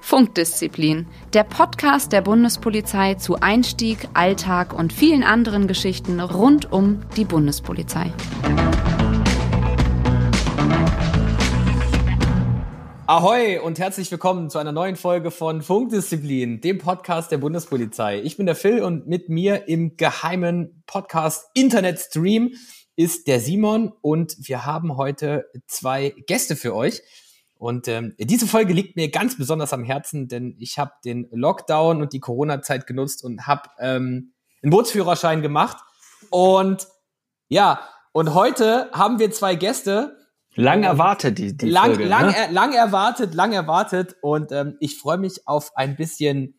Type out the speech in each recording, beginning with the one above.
Funkdisziplin, der Podcast der Bundespolizei zu Einstieg, Alltag und vielen anderen Geschichten rund um die Bundespolizei. Ahoi und herzlich willkommen zu einer neuen Folge von Funkdisziplin, dem Podcast der Bundespolizei. Ich bin der Phil und mit mir im geheimen Podcast Internet Stream ist der Simon und wir haben heute zwei Gäste für euch. Und ähm, diese Folge liegt mir ganz besonders am Herzen, denn ich habe den Lockdown und die Corona-Zeit genutzt und habe ähm, einen Bootsführerschein gemacht. Und ja, und heute haben wir zwei Gäste. Lang erwartet die, die lang, Folge. lang, ne? er, lang erwartet, lang erwartet. Und ähm, ich freue mich auf ein bisschen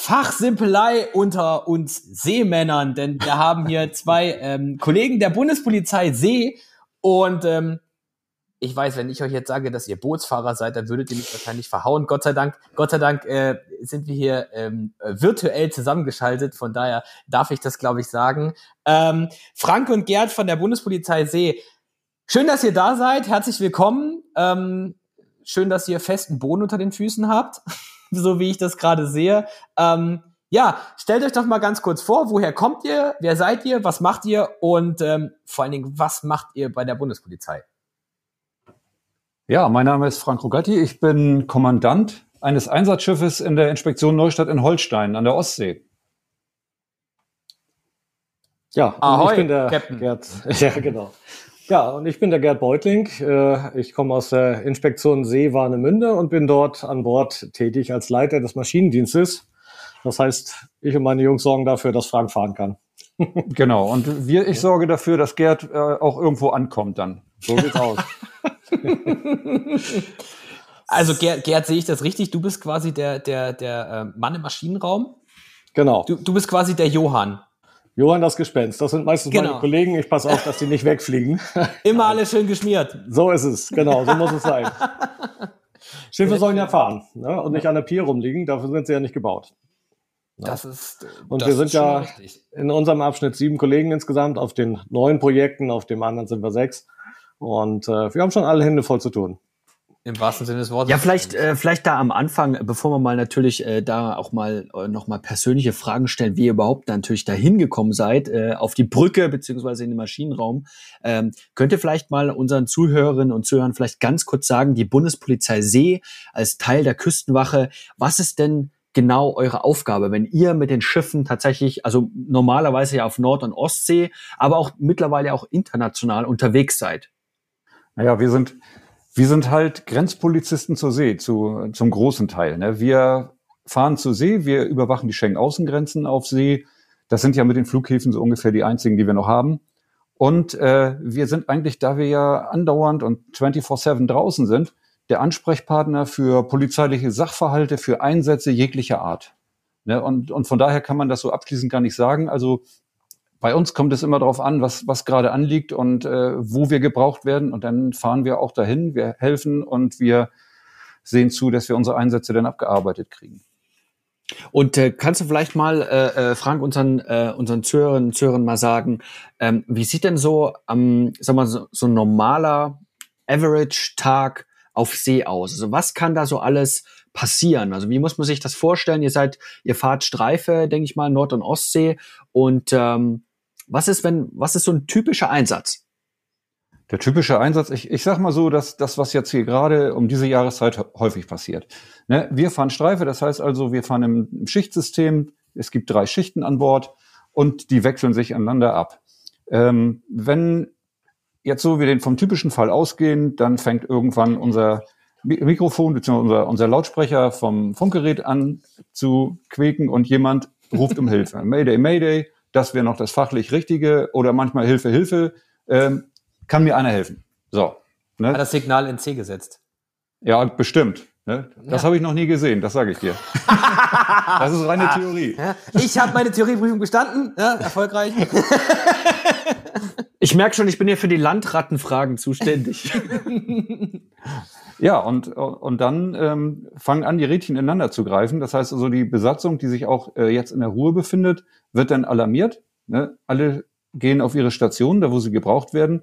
Fachsimpelei unter uns Seemännern, denn wir haben hier zwei ähm, Kollegen der Bundespolizei See und ähm, ich weiß, wenn ich euch jetzt sage, dass ihr Bootsfahrer seid, dann würdet ihr mich wahrscheinlich verhauen. Gott sei Dank, Gott sei Dank äh, sind wir hier ähm, äh, virtuell zusammengeschaltet. Von daher darf ich das, glaube ich, sagen. Ähm, Frank und Gerd von der Bundespolizei See, schön, dass ihr da seid. Herzlich willkommen. Ähm, schön, dass ihr festen Boden unter den Füßen habt, so wie ich das gerade sehe. Ähm, ja, stellt euch doch mal ganz kurz vor, woher kommt ihr, wer seid ihr, was macht ihr und ähm, vor allen Dingen, was macht ihr bei der Bundespolizei? Ja, mein Name ist Frank Rogatti. Ich bin Kommandant eines Einsatzschiffes in der Inspektion Neustadt in Holstein an der Ostsee. Ja, Ahoi, ich bin der Captain. Gerd. Ja, genau. Ja, und ich bin der Gerd Beutling. Äh, Ich komme aus der Inspektion See Warnemünde und bin dort an Bord tätig als Leiter des Maschinendienstes. Das heißt, ich und meine Jungs sorgen dafür, dass Frank fahren kann. Genau. Und wir, ich sorge dafür, dass Gerd äh, auch irgendwo ankommt dann. So sieht's aus. Also Gerd, Gerd, sehe ich das richtig? Du bist quasi der, der, der äh, Mann im Maschinenraum. Genau. Du, du bist quasi der Johann. Johann das Gespenst. Das sind meistens Genau. meine Kollegen. Ich passe auf, dass die nicht wegfliegen. Immer alles schön geschmiert. So ist es. Genau, so muss es sein. Schiffe sollen ja fahren ne? und nicht an der Pier rumliegen. Dafür sind sie ja nicht gebaut. Das ist. Und das wir sind ja richtig. in unserem Abschnitt sieben Kollegen insgesamt. Auf den neun Projekten, auf dem anderen sind wir sechs. Und äh, wir haben schon alle Hände voll zu tun. Im wahrsten Sinne des Wortes. Ja, vielleicht, äh, vielleicht da am Anfang, bevor wir mal natürlich äh, da auch mal äh, noch mal persönliche Fragen stellen, wie ihr überhaupt natürlich dahin gekommen seid, äh, auf die Brücke beziehungsweise in den Maschinenraum, ähm, könnt ihr vielleicht mal unseren Zuhörerinnen und Zuhörern vielleicht ganz kurz sagen, die Bundespolizei See als Teil der Küstenwache, was ist denn genau eure Aufgabe, wenn ihr mit den Schiffen tatsächlich, also normalerweise ja auf Nord- und Ostsee, aber auch mittlerweile auch international unterwegs seid? Naja, wir sind, wir sind halt Grenzpolizisten zur See, zu, zum großen Teil. Ne? Wir fahren zur See, wir überwachen die Schengen-Außengrenzen auf See. Das sind ja mit den Flughäfen so ungefähr die einzigen, die wir noch haben. Und äh, wir sind eigentlich, da wir ja andauernd und 24-7 draußen sind, der Ansprechpartner für polizeiliche Sachverhalte, für Einsätze jeglicher Art. Ne? Und, und von daher kann man das so abschließend gar nicht sagen. Also bei uns kommt es immer darauf an, was, was gerade anliegt und äh, wo wir gebraucht werden. Und dann fahren wir auch dahin, wir helfen und wir sehen zu, dass wir unsere Einsätze dann abgearbeitet kriegen. Und äh, kannst du vielleicht mal, äh, äh, Frank, unseren, äh, unseren und Zuhörern mal sagen, ähm, wie sieht denn so, ähm, sag mal, so, so ein normaler Average-Tag auf See aus? Also was kann da so alles passieren? Also wie muss man sich das vorstellen? Ihr seid, ihr fahrt Streife, denke ich mal, Nord- und Ostsee. Und ähm, was ist, wenn, was ist so ein typischer Einsatz? Der typische Einsatz, ich, ich sag mal so, dass das, was jetzt hier gerade um diese Jahreszeit häufig passiert. Ne? Wir fahren Streife, das heißt also, wir fahren im, im Schichtsystem, es gibt drei Schichten an Bord und die wechseln sich aneinander ab. Ähm, wenn jetzt so wir den vom typischen Fall ausgehen, dann fängt irgendwann unser Mi- Mikrofon bzw. Unser, unser Lautsprecher vom Funkgerät an zu quäken und jemand ruft um Hilfe. Mayday, Mayday, das wäre noch das fachlich Richtige oder manchmal Hilfe, Hilfe. Ähm, kann mir einer helfen? So. Ne? Hat das Signal in C gesetzt. Ja, bestimmt. Ne? Das Ja. habe ich noch nie gesehen, das sage ich dir. das ist reine Theorie. Ja, ich habe meine Theorieprüfung bestanden, ja, erfolgreich. Ich merke schon, ich bin hier für die Landrattenfragen zuständig. Ja, und, und dann ähm, fangen an, die Rädchen ineinander zu greifen. Das heißt also, die Besatzung, die sich auch äh, jetzt in der Ruhe befindet, wird dann alarmiert. Ne? Alle gehen auf ihre Station, da wo sie gebraucht werden.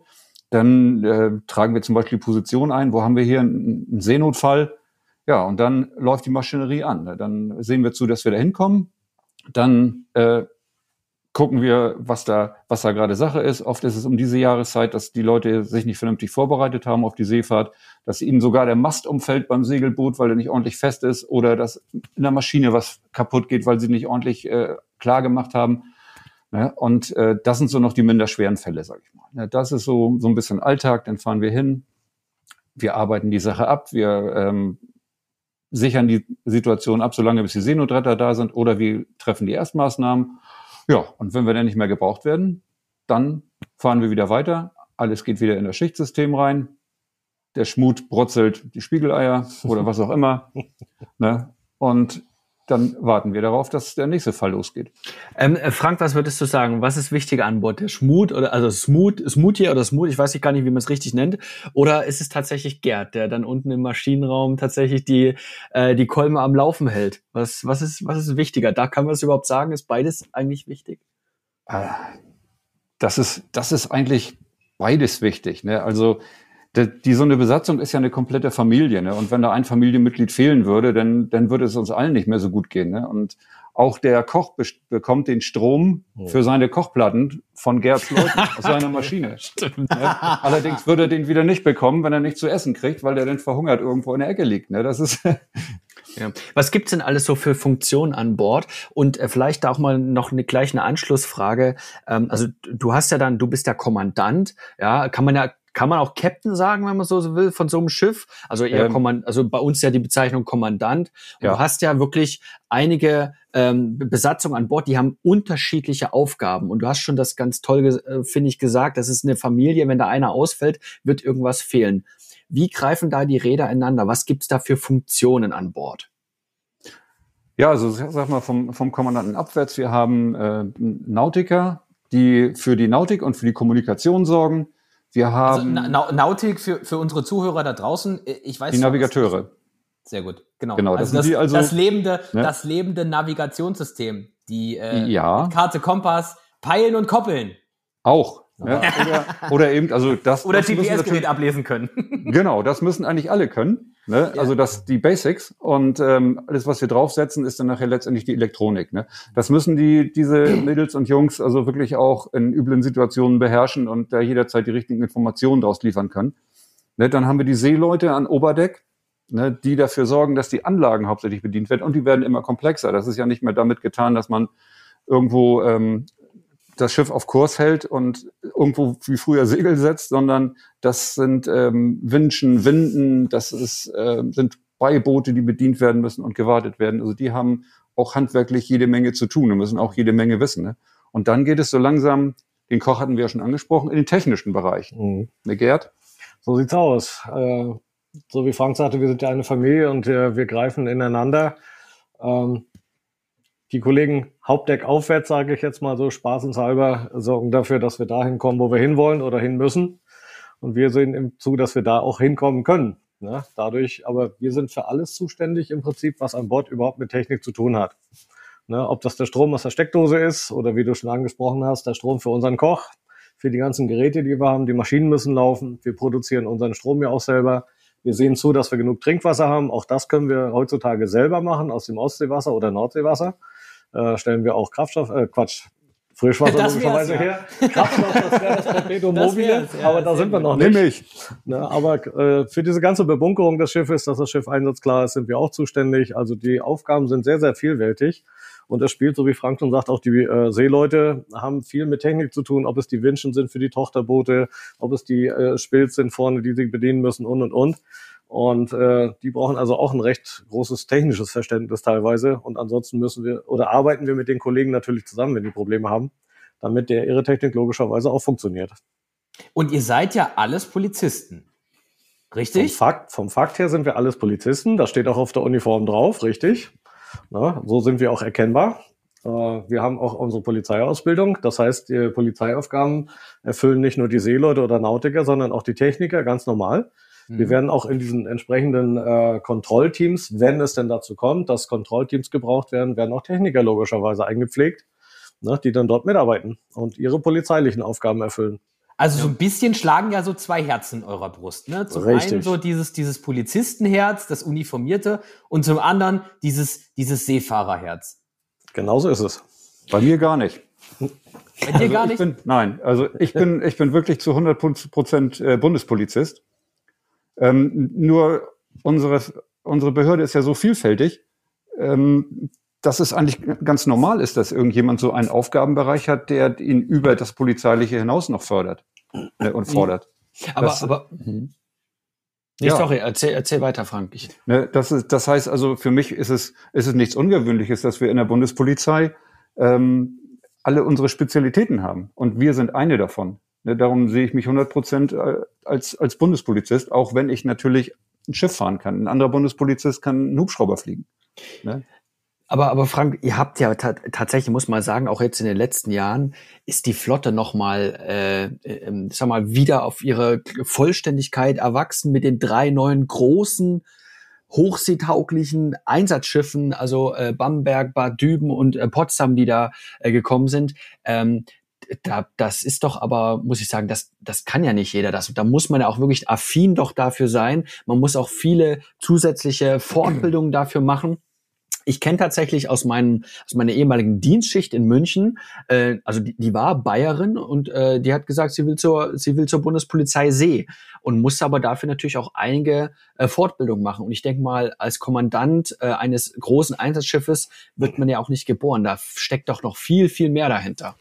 dann äh, tragen wir zum Beispiel Position ein, wo haben wir hier einen, einen Seenotfall. Ja, und dann läuft die Maschinerie an. Ne? Dann sehen wir zu, dass wir da hinkommen. Dann äh, gucken wir, was da, was da gerade Sache ist. Oft ist es um diese Jahreszeit, dass die Leute sich nicht vernünftig vorbereitet haben auf die Seefahrt, dass ihnen sogar der Mast umfällt beim Segelboot, weil er nicht ordentlich fest ist, oder dass in der Maschine was kaputt geht, weil sie nicht ordentlich äh, klar gemacht haben. Ne? Und äh, das sind so noch die minder schweren Fälle, sag ich mal. Ne? Das ist so, so ein bisschen Alltag, dann fahren wir hin, wir arbeiten die Sache ab, wir ähm, sichern die Situation ab, solange bis die Seenotretter da sind, oder wir treffen die Erstmaßnahmen ja, und wenn wir dann nicht mehr gebraucht werden, dann fahren wir wieder weiter. Alles geht wieder in das Schichtsystem rein. Der Schmut brutzelt die Spiegeleier oder was auch immer. ne? Und dann warten wir darauf, dass der nächste Fall losgeht. Ähm, äh, Frank, was würdest du sagen? Was ist wichtiger an Bord? Der Schmut oder also Smooth, Smoothie oder Smooth, ich weiß gar nicht, wie man es richtig nennt. Oder ist es tatsächlich Gerd, der dann unten im Maschinenraum tatsächlich die, äh, die Kolme am Laufen hält? Was, was, ist, was ist wichtiger? Da kann man es überhaupt sagen, ist beides eigentlich wichtig? Ah, das ist, das ist eigentlich beides wichtig. Ne? Also die, so eine Besatzung ist ja eine komplette Familie. Ne? Und wenn da ein Familienmitglied fehlen würde, dann, dann würde es uns allen nicht mehr so gut gehen. Ne? Und auch der Koch bekommt den Strom oh. für seine Kochplatten von Gerds Leuten aus seiner Maschine. Stimmt. Ja? Allerdings würde er den wieder nicht bekommen, wenn er nicht zu essen kriegt, weil der dann verhungert irgendwo in der Ecke liegt. Ne? Das ist Ja. Was gibt's denn alles so für Funktionen an Bord? Und äh, vielleicht auch mal noch eine gleich eine Anschlussfrage. Ähm, also du hast ja dann, du bist der Kommandant, ja, kann man ja kann man auch Captain sagen, wenn man so will, von so einem Schiff? Also eher ähm, Kommand also bei uns ja die Bezeichnung Kommandant. Ja. du hast ja wirklich einige ähm, Besatzungen an Bord, die haben unterschiedliche Aufgaben. Und du hast schon das ganz toll, äh, finde ich, gesagt, das ist eine Familie, wenn da einer ausfällt, wird irgendwas fehlen. Wie greifen da die Räder ineinander? Was gibt's da für Funktionen an Bord? Ja, also sag mal vom, vom Kommandanten abwärts, wir haben äh, Nautiker, die für die Nautik und für die Kommunikation sorgen. Wir also haben also, Na Nautik für, für unsere Zuhörer da draußen, äh, ich weiß Die Navigateure. Sehr gut, genau. genau also, das, also das, lebende, ne? das lebende Navigationssystem, die äh, ja. Karte, Kompass, peilen und koppeln. Auch. Ja, oder, oder eben, also das. Oder GPS-Gerät ablesen können. Genau, das müssen eigentlich alle können. Ne? Ja. Also das die Basics und ähm, alles, was wir draufsetzen, ist dann nachher letztendlich die Elektronik. Ne? Das müssen die diese Mädels und Jungs also wirklich auch in üblen Situationen beherrschen und da jederzeit die richtigen Informationen daraus liefern können. Ne? Dann haben wir die Seeleute an Oberdeck, ne? die dafür sorgen, dass die Anlagen hauptsächlich bedient werden und die werden immer komplexer. Das ist ja nicht mehr damit getan, dass man irgendwo ähm, das Schiff auf Kurs hält und irgendwo wie früher Segel setzt, sondern das sind ähm, Winschen, Winden, das ist, äh, sind Beiboote, die bedient werden müssen und gewartet werden. Also die haben auch handwerklich jede Menge zu tun und müssen auch jede Menge wissen. Ne? Und dann geht es so langsam, den Koch hatten wir ja schon angesprochen, in den technischen Bereich. Mhm. Ne, Gerd? So sieht's aus. Äh, so wie Frank sagte, wir sind ja eine Familie und äh, wir greifen ineinander. Ähm, die Kollegen Hauptdeck aufwärts, sage ich jetzt mal so spaßenshalber, sorgen dafür, dass wir dahin kommen, wo wir hinwollen oder hin müssen. Und wir sehen im zu, dass wir da auch hinkommen können. Ne? Dadurch, aber wir sind für alles zuständig im Prinzip, was an Bord überhaupt mit Technik zu tun hat. Ne? Ob das der Strom aus der Steckdose ist oder wie du schon angesprochen hast, der Strom für unseren Koch, für die ganzen Geräte, die wir haben. Die Maschinen müssen laufen. Wir produzieren unseren Strom ja auch selber. Wir sehen zu, dass wir genug Trinkwasser haben. Auch das können wir heutzutage selber machen aus dem Ostseewasser oder Nordseewasser äh, stellen wir auch Kraftstoff, äh, Quatsch, Frischwasser das logischerweise ja. her. Kraftstoff, das wäre das Perpetuum mobile, ja, aber da sind wir noch nicht. Nämlich. Ne, aber äh, für diese ganze Bebunkerung des Schiffes, dass das Schiff einsatzklar ist, sind wir auch zuständig. Also die Aufgaben sind sehr, sehr vielfältig. Und es spielt, so wie Frank schon sagt, auch die äh, Seeleute haben viel mit Technik zu tun, ob es die Winschen sind für die Tochterboote, ob es die äh, Spilz sind vorne, die sie bedienen müssen und und und. Und äh, die brauchen also auch ein recht großes technisches Verständnis teilweise. Und ansonsten müssen wir oder arbeiten wir mit den Kollegen natürlich zusammen, wenn die Probleme haben, damit der ihre Technik logischerweise auch funktioniert. Und ihr seid ja alles Polizisten. Richtig? Vom Fakt, vom Fakt her sind wir alles Polizisten. Das steht auch auf der Uniform drauf, richtig. Na, so sind wir auch erkennbar. Äh, wir haben auch unsere Polizeiausbildung. Das heißt, die Polizeiaufgaben erfüllen nicht nur die Seeleute oder Nautiker, sondern auch die Techniker ganz normal. Wir mhm. werden auch in diesen entsprechenden äh, Kontrollteams, wenn es denn dazu kommt, dass Kontrollteams gebraucht werden, werden auch Techniker logischerweise eingepflegt, ne, die dann dort mitarbeiten und ihre polizeilichen Aufgaben erfüllen. Also so ein bisschen schlagen ja so zwei Herzen in eurer Brust. Ne? Zum Richtig. einen so dieses, dieses Polizistenherz, das uniformierte, und zum anderen dieses, dieses Seefahrerherz. Genauso ist es. Bei mir gar nicht. Bei dir gar Ich nicht? bin, nein, also ich bin, ich bin wirklich zu 100 Prozent äh, Bundespolizist. Ähm, nur unsere, unsere Behörde ist ja so vielfältig, ähm, dass es eigentlich ganz normal ist, dass irgendjemand so einen Aufgabenbereich hat, der ihn über das Polizeiliche hinaus noch fördert äh, und fordert. Aber, Das- aber, mhm. nee, Ja. sorry, erzähl, erzähl weiter, Frank. Ich, Ne, das, ist, das heißt also, für mich ist es, ist es nichts Ungewöhnliches, dass wir in der Bundespolizei ähm, alle unsere Spezialitäten haben. Und wir sind eine davon. Ne, darum sehe ich mich 100 Prozent äh, als, als Bundespolizist, auch wenn ich natürlich ein Schiff fahren kann. Ein anderer Bundespolizist kann einen Hubschrauber fliegen. Ne? Aber, aber Frank, ihr habt ja ta tatsächlich, muss man sagen, auch jetzt in den letzten Jahren ist die Flotte nochmal, äh, äh, sag mal, wieder auf ihre Vollständigkeit erwachsen mit den drei neuen großen, hochseetauglichen Einsatzschiffen, also äh, Bamberg, Bad Düben und äh, Potsdam, die da äh, gekommen sind. Ähm, da, das ist doch aber, muss ich sagen, das, das kann ja nicht jeder. Das, da muss man ja auch wirklich affin doch dafür sein. Man muss auch viele zusätzliche Fortbildungen dafür machen. Ich kenne tatsächlich aus, meinen, aus meiner ehemaligen Dienstschicht in München, äh, also die, die war Bayerin und äh, die hat gesagt, sie will zur, sie will zur Bundespolizei See und musste aber dafür natürlich auch einige äh, Fortbildungen machen. Und ich denke mal, als Kommandant äh, eines großen Einsatzschiffes wird man ja auch nicht geboren. Da steckt doch noch viel, viel mehr dahinter.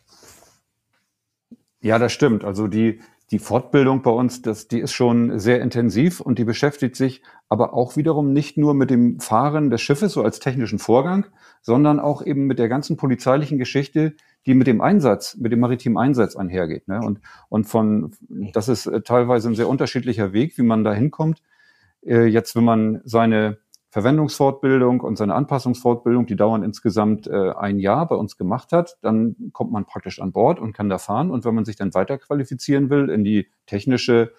Ja, das stimmt. Also die, die Fortbildung bei uns, das, die ist schon sehr intensiv und die beschäftigt sich aber auch wiederum nicht nur mit dem Fahren des Schiffes so als technischen Vorgang, sondern auch eben mit der ganzen polizeilichen Geschichte, die mit dem Einsatz, mit dem maritimen Einsatz einhergeht. Ne? Und, und von, das ist äh, teilweise ein sehr unterschiedlicher Weg, wie man da hinkommt. Äh, Jetzt, wenn man seine Verwendungsfortbildung und seine Anpassungsfortbildung, die dauern insgesamt äh, ein Jahr bei uns gemacht hat, dann kommt man praktisch an Bord und kann da fahren. Und wenn man sich dann weiter qualifizieren will in die technische,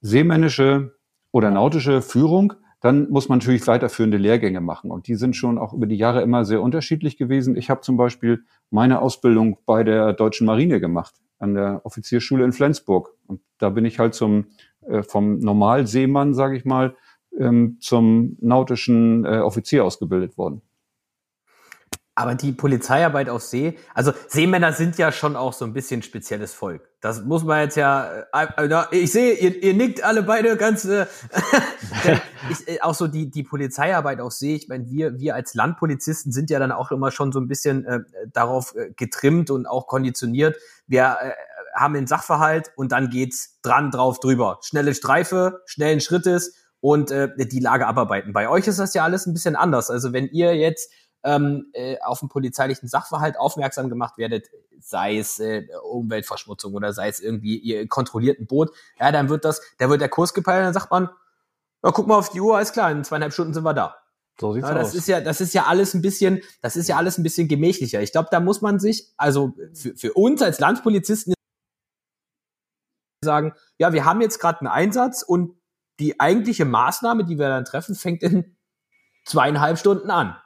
seemännische oder nautische Führung, dann muss man natürlich weiterführende Lehrgänge machen. Und die sind schon auch über die Jahre immer sehr unterschiedlich gewesen. Ich habe zum Beispiel meine Ausbildung bei der Deutschen Marine gemacht, an der Offizierschule in Flensburg. Und da bin ich halt zum äh, vom Normalseemann, sage ich mal, ähm, zum nautischen äh, Offizier ausgebildet worden. Aber die Polizeiarbeit auf See, also Seemänner sind ja schon auch so ein bisschen spezielles Volk. Das muss man jetzt ja, äh, äh, ich sehe, ihr, ihr nickt alle beide ganz, äh, ich, äh, auch so die, die Polizeiarbeit auf See, ich meine, wir, wir als Landpolizisten sind ja dann auch immer schon so ein bisschen äh, darauf äh, getrimmt und auch konditioniert. Wir äh, haben den Sachverhalt und dann geht's dran, drauf, drüber. Schnelle Streife, schnellen Schrittes und äh, die Lage abarbeiten. Bei euch ist das ja alles ein bisschen anders. Also wenn ihr jetzt ähm, äh, auf einen polizeilichen Sachverhalt aufmerksam gemacht werdet, sei es äh, Umweltverschmutzung oder sei es irgendwie ihr kontrolliert ein Boot, ja, dann wird das, da wird der Kurs gepeilt, dann sagt man, ja, guck mal auf die Uhr, alles klar, in zweieinhalb Stunden sind wir da. So sieht's Ja, das aus. ist ja, das ist ja alles ein bisschen, das ist ja alles ein bisschen gemächlicher. Ich glaube, da muss man sich, also für, für uns als Landpolizisten sagen, ja, wir haben jetzt gerade einen Einsatz und die eigentliche Maßnahme, die wir dann treffen, fängt in zweieinhalb Stunden an.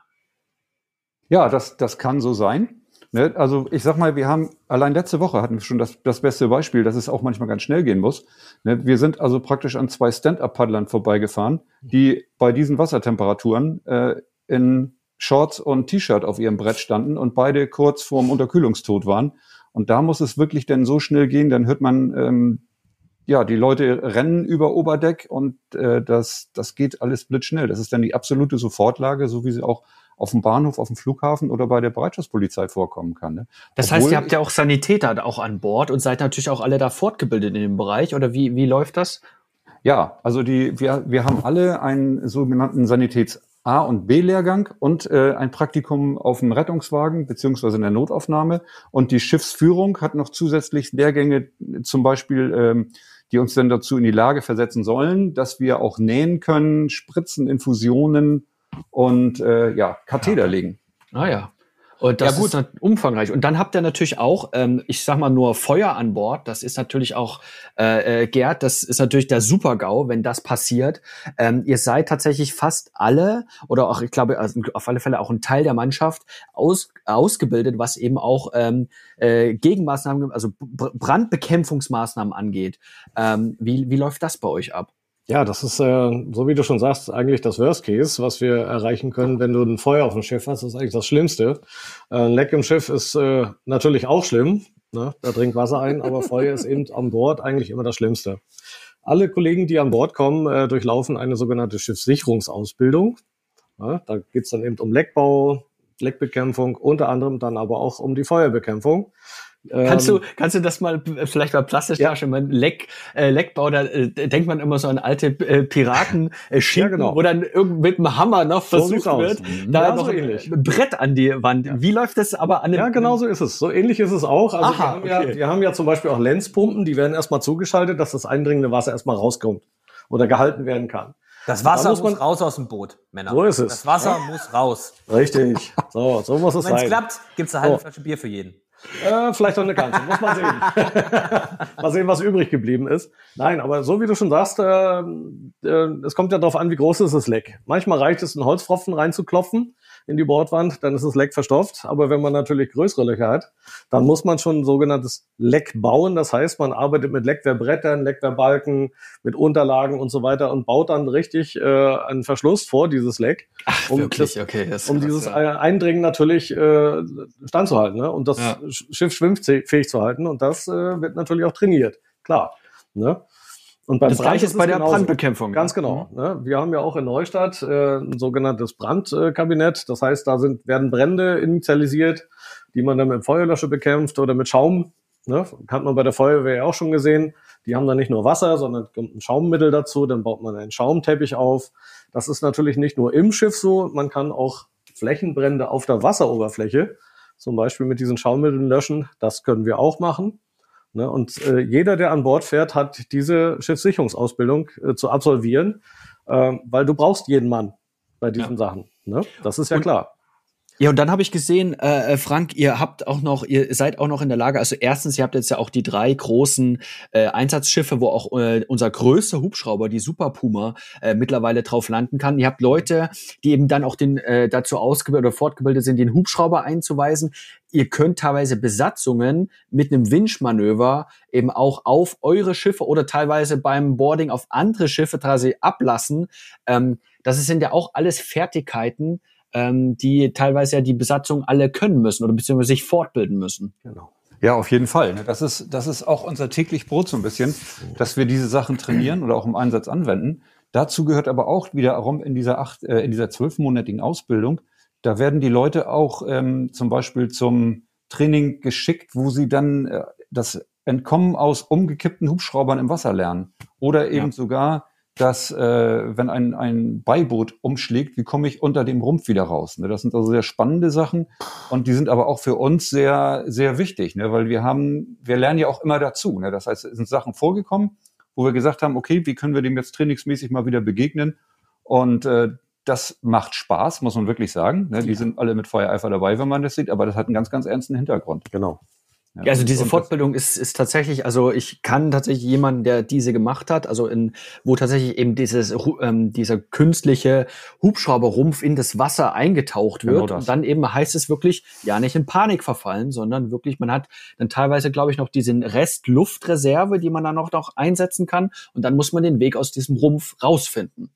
Ja, das, das kann so sein. Ne? Also ich sag mal, wir haben, allein letzte Woche hatten wir schon das, das beste Beispiel, dass es auch manchmal ganz schnell gehen muss. Ne? Wir sind also praktisch an zwei Stand-Up-Paddlern vorbeigefahren, die bei diesen Wassertemperaturen äh, in Shorts und T-Shirt auf ihrem Brett standen und beide kurz vorm Unterkühlungstod waren. Und da muss es wirklich denn so schnell gehen, dann hört man, ähm, ja, die Leute rennen über Oberdeck und äh, das, das geht alles blitzschnell. Das ist dann die absolute Sofortlage, so wie sie auch auf dem Bahnhof, auf dem Flughafen oder bei der Bereitschaftspolizei vorkommen kann. Ne? Das heißt, Obwohl ihr habt ja auch Sanitäter auch an Bord und seid natürlich auch alle da fortgebildet in dem Bereich. Oder wie, wie läuft das? Ja, also die, wir, wir haben alle einen sogenannten Sanitäts- A- und B-Lehrgang und äh, ein Praktikum auf dem Rettungswagen beziehungsweise in der Notaufnahme. Und die Schiffsführung hat noch zusätzlich Lehrgänge, zum Beispiel, ähm, die uns dann dazu in die Lage versetzen sollen, dass wir auch nähen können, Spritzen, Infusionen und äh, ja, Katheter legen. Ah ja. Und das Ja, gut. ist umfangreich. Und dann habt ihr natürlich auch, ähm, ich sag mal nur Feuer an Bord. Das ist natürlich auch, äh, äh, Gerd, das ist natürlich der Super-GAU, wenn das passiert. Ähm, ihr seid tatsächlich fast alle oder auch, ich glaube, also auf alle Fälle auch ein Teil der Mannschaft aus, ausgebildet, was eben auch ähm, äh, Gegenmaßnahmen, also Br- Brandbekämpfungsmaßnahmen angeht. Ähm, wie, wie läuft das bei euch ab? Ja, das ist, äh, so wie du schon sagst, eigentlich das Worst Case, was wir erreichen können, wenn du ein Feuer auf dem Schiff hast. Das ist eigentlich das Schlimmste. Äh, ein Leck im Schiff ist äh, natürlich auch schlimm. Ne? Da dringt Wasser ein, aber Feuer ist eben an Bord eigentlich immer das Schlimmste. Alle Kollegen, die an Bord kommen, äh, durchlaufen eine sogenannte Schiffssicherungsausbildung. Ja, da geht's dann eben um Leckbau, Leckbekämpfung, unter anderem dann aber auch um die Feuerbekämpfung. Kannst Ähm, du, kannst du das mal vielleicht mal plastisch Ja. darstellen? Man Leck, äh, Leckbau, da äh, denkt man immer so an alte äh, Piraten, äh, Schinken, Ja, genau. wo dann irgend mit einem Hammer noch So versucht aus. wird, Mhm. da Ja, noch so ein ähnlich. Brett an die Wand. Wie läuft das aber an dem Ja, genau so ist es. So ähnlich ist es auch. Also Aha, wir, haben ja, okay. wir haben ja zum Beispiel auch Lenzpumpen, die werden erstmal zugeschaltet, dass das eindringende Wasser erstmal rauskommt oder gehalten werden kann. Das Da Wasser muss muss, man- raus aus dem Boot, Männer. So ist es. Das Wasser muss raus. Richtig. So, so muss es Wenn es sein. klappt, gibt's eine halbe So. Flasche Bier für jeden. Äh, vielleicht noch eine ganze, muss man sehen. mal sehen, was übrig geblieben ist. Nein, aber so wie du schon sagst, äh, äh, es kommt ja darauf an, wie groß ist das Leck. Manchmal reicht es, einen Holzpfropfen reinzuklopfen in die Bordwand, dann ist das Leck verstopft. Aber wenn man natürlich größere Löcher hat, dann muss man schon ein sogenanntes Leck bauen. Das heißt, man arbeitet mit Leckwerbrettern, Leckwehrbalken, mit Unterlagen und so weiter und baut dann richtig äh, einen Verschluss vor dieses Leck. Ach, um wirklich, das- okay. Das, um das, dieses ja. Eindringen natürlich äh, standzuhalten ne? und das Ja. Sch- Schiff schwimmfähig zu halten. Und das äh, wird natürlich auch trainiert, klar. Ne? Und beim Das Brand gleiche ist bei der genauso. Brandbekämpfung. Ganz genau. Ne? Wir haben ja auch in Neustadt äh, ein sogenanntes Brandkabinett. Das heißt, da sind, werden Brände initialisiert, die man dann mit Feuerlöscher bekämpft oder mit Schaum. Ne? Hat man bei der Feuerwehr ja auch schon gesehen. Die haben dann nicht nur Wasser, sondern kommt ein Schaummittel dazu. Dann baut man einen Schaumteppich auf. Das ist natürlich nicht nur im Schiff so. Man kann auch Flächenbrände auf der Wasseroberfläche zum Beispiel mit diesen Schaummitteln löschen. Das können wir auch machen. Ne? Und äh, jeder, der an Bord fährt, hat diese Schiffssicherungsausbildung äh, zu absolvieren, äh, weil du brauchst jeden Mann bei diesen Sachen. Ne? Das ist ja Und- klar. Ja, und dann habe ich gesehen, äh, äh, Frank, ihr habt auch noch, ihr seid auch noch in der Lage, also erstens, ihr habt jetzt ja auch die drei großen äh, Einsatzschiffe, wo auch äh, unser größter Hubschrauber, die Super Puma, äh, mittlerweile drauf landen kann. Ihr habt Leute, die eben dann auch den äh, dazu ausgebildet oder fortgebildet sind, den Hubschrauber einzuweisen. Ihr könnt teilweise Besatzungen mit einem Winchmanöver eben auch auf eure Schiffe oder teilweise beim Boarding auf andere Schiffe teilweise ablassen. Ähm, das sind ja auch alles Fertigkeiten, ähm, die teilweise ja die Besatzung alle können müssen oder beziehungsweise sich fortbilden müssen. Genau. Ja, auf jeden Fall. ne. Das ist, das ist auch unser täglich Brot so ein bisschen, dass wir diese Sachen trainieren oder auch im Einsatz anwenden. Dazu gehört aber auch wiederum in dieser acht, äh, in dieser zwölfmonatigen Ausbildung, da werden die Leute auch ähm, zum Beispiel zum Training geschickt, wo sie dann äh, das Entkommen aus umgekippten Hubschraubern im Wasser lernen. Oder eben Ja. sogar, dass äh, wenn ein, ein Beiboot umschlägt, wie komme ich unter dem Rumpf wieder raus? Ne? Das sind also sehr spannende Sachen und die sind aber auch für uns sehr, sehr wichtig, ne? weil wir haben, wir lernen ja auch immer dazu. Ne? Das heißt, es sind Sachen vorgekommen, wo wir gesagt haben, okay, wie können wir dem jetzt trainingsmäßig mal wieder begegnen? Und äh, das macht Spaß, muss man wirklich sagen. Ne? Die sind alle mit Feuereifer dabei, wenn man das sieht, aber das hat einen ganz, ganz ernsten Hintergrund. Genau. Ja, also diese Fortbildung ist, ist tatsächlich, also ich kann tatsächlich jemanden, der diese gemacht hat, also in, wo tatsächlich eben dieses, ähm, dieser künstliche Hubschrauberrumpf in das Wasser eingetaucht Genau wird. das. und dann eben heißt es wirklich, ja, nicht in Panik verfallen, sondern wirklich, man hat dann teilweise, glaube ich, noch diesen Rest Luftreserve, die man dann noch, noch einsetzen kann. Und dann muss man den Weg aus diesem Rumpf rausfinden.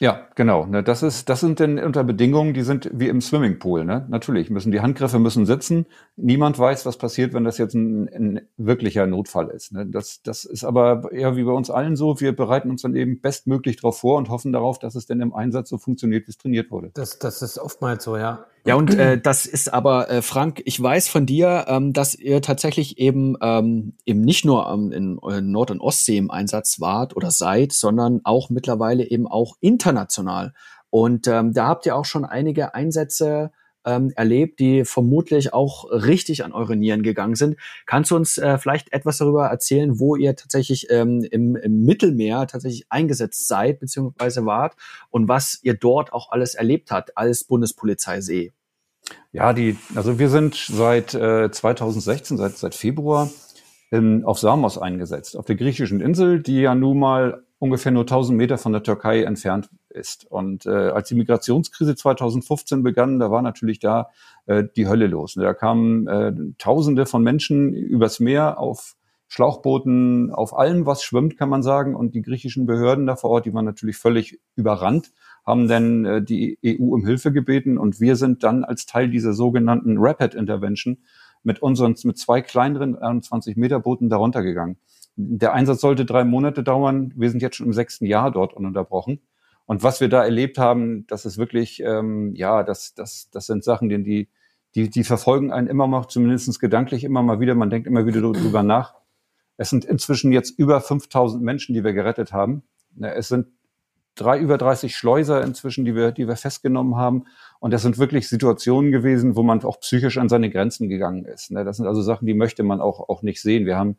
Ja, genau. Ne, das ist, das sind denn unter Bedingungen, die sind wie im Swimmingpool. Ne? Natürlich müssen die Handgriffe müssen sitzen. Niemand weiß, was passiert, wenn das jetzt ein, ein wirklicher Notfall ist. Ne? Das, das ist aber eher wie bei uns allen so. Wir bereiten uns dann eben bestmöglich darauf vor und hoffen darauf, dass es denn im Einsatz so funktioniert, wie es trainiert wurde. Das, das ist oftmals so, ja. Ja, und äh, das ist aber, äh, Frank, ich weiß von dir, ähm, dass ihr tatsächlich eben, ähm, eben nicht nur ähm, in Nord- und Ostsee im Einsatz wart oder seid, sondern auch mittlerweile eben auch international. Und ähm, da habt ihr auch schon einige Einsätze ähm, erlebt, die vermutlich auch richtig an eure Nieren gegangen sind. Kannst du uns äh, vielleicht etwas darüber erzählen, wo ihr tatsächlich ähm, im, im Mittelmeer tatsächlich eingesetzt seid beziehungsweise wart und was ihr dort auch alles erlebt habt als Bundespolizei? Ja, die, also wir sind seit äh, 2016, seit, seit Februar in, auf Samos eingesetzt, auf der griechischen Insel, die ja nun mal ungefähr nur 1000 Meter von der Türkei entfernt ist. Und äh, als die Migrationskrise 2015 begann, da war natürlich da äh, die Hölle los. Da kamen äh, Tausende von Menschen übers Meer auf Schlauchbooten, auf allem, was schwimmt, kann man sagen. Und die griechischen Behörden da vor Ort, die waren natürlich völlig überrannt, haben dann äh, die EU um Hilfe gebeten. Und wir sind dann als Teil dieser sogenannten Rapid Intervention mit unseren, mit zwei kleineren 21 Meter Booten darunter gegangen. Der Einsatz sollte drei Monate dauern. Wir sind jetzt schon im sechsten Jahr dort ununterbrochen. Und was wir da erlebt haben, das ist wirklich, ähm, ja, das, das, das sind Sachen, die, die, die, verfolgen einen immer noch, zumindest gedanklich immer mal wieder. Man denkt immer wieder drüber nach. Es sind inzwischen jetzt über 5000 Menschen, die wir gerettet haben. Es sind drei, über 30 Schleuser inzwischen, die wir, die wir festgenommen haben. Und das sind wirklich Situationen gewesen, wo man auch psychisch an seine Grenzen gegangen ist. Das sind also Sachen, die möchte man auch, auch nicht sehen. Wir haben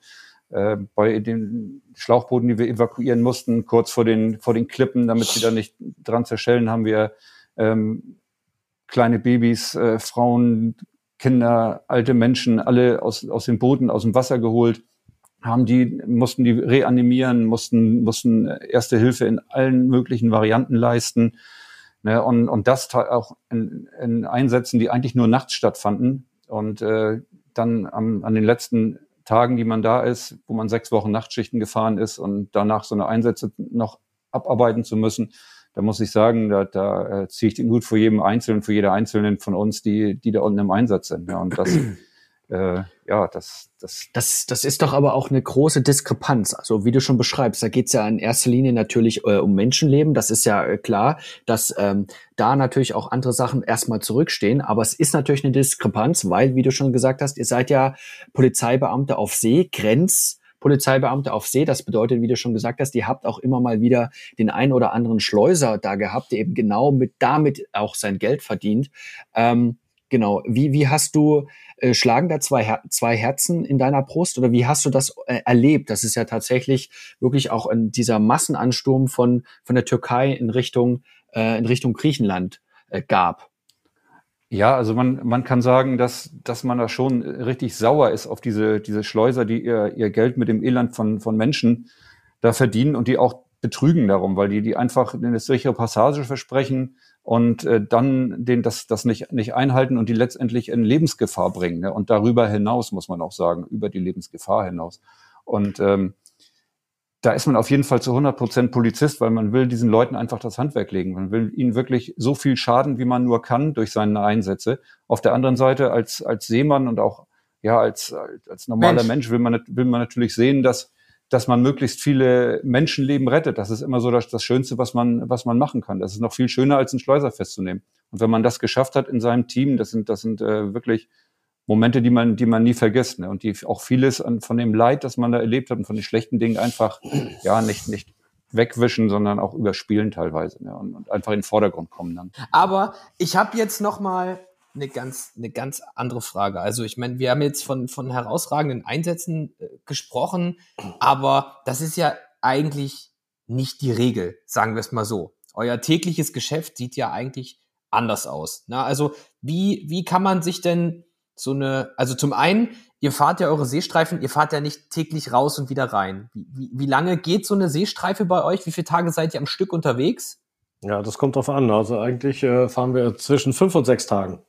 äh, bei den Schlauchbooten, die wir evakuieren mussten, kurz vor den, vor den Klippen, damit sie da nicht dran zerschellen, haben wir ähm, kleine Babys, äh, Frauen, Kinder, alte Menschen, alle aus, aus dem Boden, aus dem Wasser geholt, haben die, mussten die reanimieren, mussten, mussten erste Hilfe in allen möglichen Varianten leisten. Ne, und, und das auch in, in Einsätzen, die eigentlich nur nachts stattfanden. Und äh, dann am, an den letzten Tagen, die man da ist, wo man sechs Wochen Nachtschichten gefahren ist und danach so eine Einsätze noch abarbeiten zu müssen, da muss ich sagen, da, da äh, ziehe ich den Hut vor jedem Einzelnen, für jede Einzelnen von uns, die, die da unten im Einsatz sind. Ja, und das, äh, ja, das, das. Das, das ist doch aber auch eine große Diskrepanz. Also wie du schon beschreibst, da geht's ja in erster Linie natürlich äh, um Menschenleben. Das ist ja äh, klar, dass ähm, da natürlich auch andere Sachen erstmal zurückstehen. Aber es ist natürlich eine Diskrepanz, weil, wie du schon gesagt hast, ihr seid ja Polizeibeamte auf See, Grenz. Polizeibeamte auf See. Das bedeutet, wie du schon gesagt hast, ihr habt auch immer mal wieder den ein oder anderen Schleuser da gehabt, der eben genau mit damit auch sein Geld verdient. Ähm, genau. Wie, wie hast du äh, schlagen da zwei, Her zwei Herzen in deiner Brust oder wie hast du das äh, erlebt? Das ist ja tatsächlich wirklich auch in dieser Massenansturm von, von der Türkei in Richtung, äh, in Richtung Griechenland äh, gab. Ja, also man, man kann sagen, dass, dass man da schon richtig sauer ist auf diese, diese Schleuser, die ihr, ihr Geld mit dem Elend von, von Menschen da verdienen und die auch betrügen darum, weil die, die einfach eine sichere Passage versprechen, und äh, dann den das das nicht nicht einhalten und die letztendlich in Lebensgefahr bringen ne? und darüber hinaus muss man auch sagen über die Lebensgefahr hinaus und ähm, da ist man auf jeden Fall zu 100 Prozent Polizist, weil man will diesen Leuten einfach das Handwerk legen. Man will ihnen wirklich so viel schaden, wie man nur kann durch seine Einsätze. Auf der anderen Seite als als Seemann und auch ja als als normaler Mensch, Mensch will man will man natürlich sehen, dass dass man möglichst viele Menschenleben rettet. Das ist immer so das, das Schönste, was man, was man machen kann. Das ist noch viel schöner, als einen Schleuser festzunehmen. Und wenn man das geschafft hat in seinem Team, das sind, das sind äh, wirklich Momente, die man, die man nie vergisst, ne? und die auch vieles an, von dem Leid, das man da erlebt hat und von den schlechten Dingen einfach, ja, nicht, nicht wegwischen, sondern auch überspielen teilweise, ne? und, und einfach in den Vordergrund kommen dann. Aber ich habe jetzt noch mal eine ganz, eine ganz andere Frage. Also ich meine, wir haben jetzt von, von herausragenden Einsätzen äh, gesprochen, aber das ist ja eigentlich nicht die Regel, sagen wir es mal so. Euer tägliches Geschäft sieht ja eigentlich anders aus. Na, also wie, wie kann man sich denn so eine, also zum einen, ihr fahrt ja eure Seestreifen, ihr fahrt ja nicht täglich raus und wieder rein. Wie, wie, wie lange geht so eine Seestreife bei euch? Wie viele Tage seid ihr am Stück unterwegs? Ja, das kommt drauf an. Also eigentlich äh, fahren wir zwischen fünf und sechs Tagen.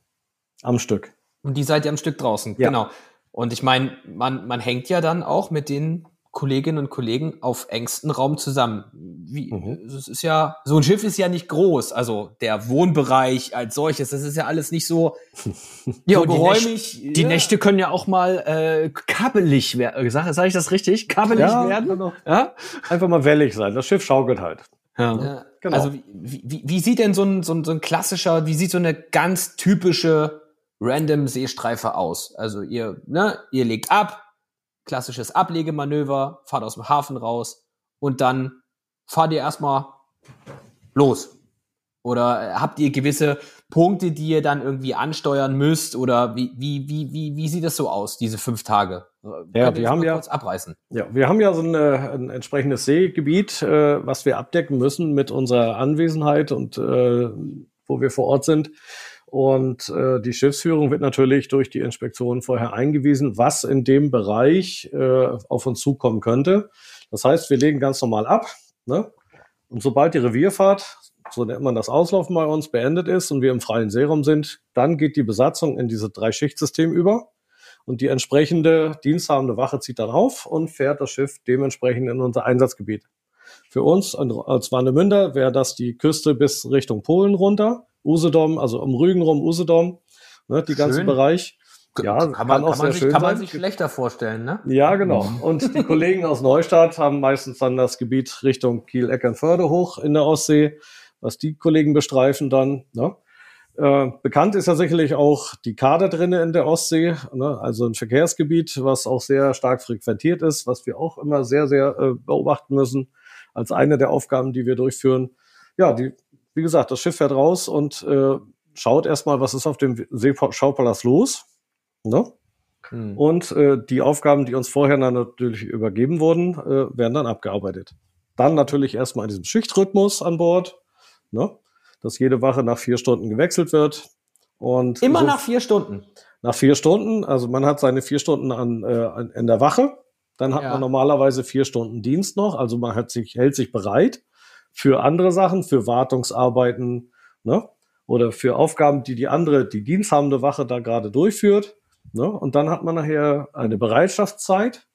Am Stück. Und die seid ihr am Stück draußen, ja. genau. Und ich meine, man, man hängt ja dann auch mit den Kolleginnen und Kollegen auf engstem Raum zusammen. Wie, mhm. Es ist ja, so ein Schiff ist ja nicht groß, also der Wohnbereich als solches, das ist ja alles nicht so, ja, so geräumig. Die, Nächte, die Nächte können ja auch mal äh, kabbelig werden. Sag, sag ich das richtig? Kabbelig ja, werden? Ja? Einfach mal wellig sein. Das Schiff schaukelt halt. Ja. ja. Genau. Also wie, wie, wie sieht denn so ein, so, ein, so ein klassischer, wie sieht so eine ganz typische random Seestreife aus. Also ihr, ne, ihr legt ab, klassisches Ablegemanöver, fahrt aus dem Hafen raus und dann fahrt ihr erstmal los. Oder äh, habt ihr gewisse Punkte, die ihr dann irgendwie ansteuern müsst? Oder wie, wie, wie, wie, wie sieht das so aus, diese fünf Tage? Ja, wir haben ja, abreißen. Ja, wir haben ja so ein, ein entsprechendes Seegebiet, äh, was wir abdecken müssen mit unserer Anwesenheit und äh, wo wir vor Ort sind. Und äh, die Schiffsführung wird natürlich durch die Inspektion vorher eingewiesen, was in dem Bereich äh, auf uns zukommen könnte. Das heißt, wir legen ganz normal ab. Ne? Und sobald die Revierfahrt, so nennt man das Auslaufen bei uns, beendet ist und wir im freien Seeraum sind, dann geht die Besatzung in diese Drei-Schicht-System über. Und die entsprechende diensthabende Wache zieht dann auf und fährt das Schiff dementsprechend in unser Einsatzgebiet. Für uns als Warnemünder wäre das die Küste bis Richtung Polen runter. Usedom, also um Rügen rum, Usedom, ne, die ganze. Bereich. Ja, kann man, kann auch kann man, sich, schön kann man sich schlechter vorstellen, ne? Ja, genau. Und die Kollegen aus Neustadt haben meistens dann das Gebiet Richtung Kiel, Eckernförde hoch in der Ostsee, was die Kollegen bestreifen dann. Ne? Äh, bekannt ist ja sicherlich auch die Kader drinne in der Ostsee, ne? also ein Verkehrsgebiet, was auch sehr stark frequentiert ist, was wir auch immer sehr, sehr äh, beobachten müssen als eine der Aufgaben, die wir durchführen. Ja, die, wie gesagt, das Schiff fährt raus und äh, schaut erstmal, was ist auf dem Seeschaupalast los. Ne? Hm. Und äh, die Aufgaben, die uns vorher dann natürlich übergeben wurden, äh, werden dann abgearbeitet. Dann natürlich erstmal in diesem Schichtrhythmus an Bord, ne? dass jede Wache nach vier Stunden gewechselt wird. Und Immer so- nach vier Stunden. nach vier Stunden, also man hat seine vier Stunden an, äh, an, in der Wache, dann hat Ja. man normalerweise vier Stunden Dienst noch, also man sich, hält sich bereit für andere Sachen, für Wartungsarbeiten, ne? Oder für Aufgaben, die die andere, die diensthabende Wache da gerade durchführt. Ne? Und dann hat man nachher eine Bereitschaftszeit,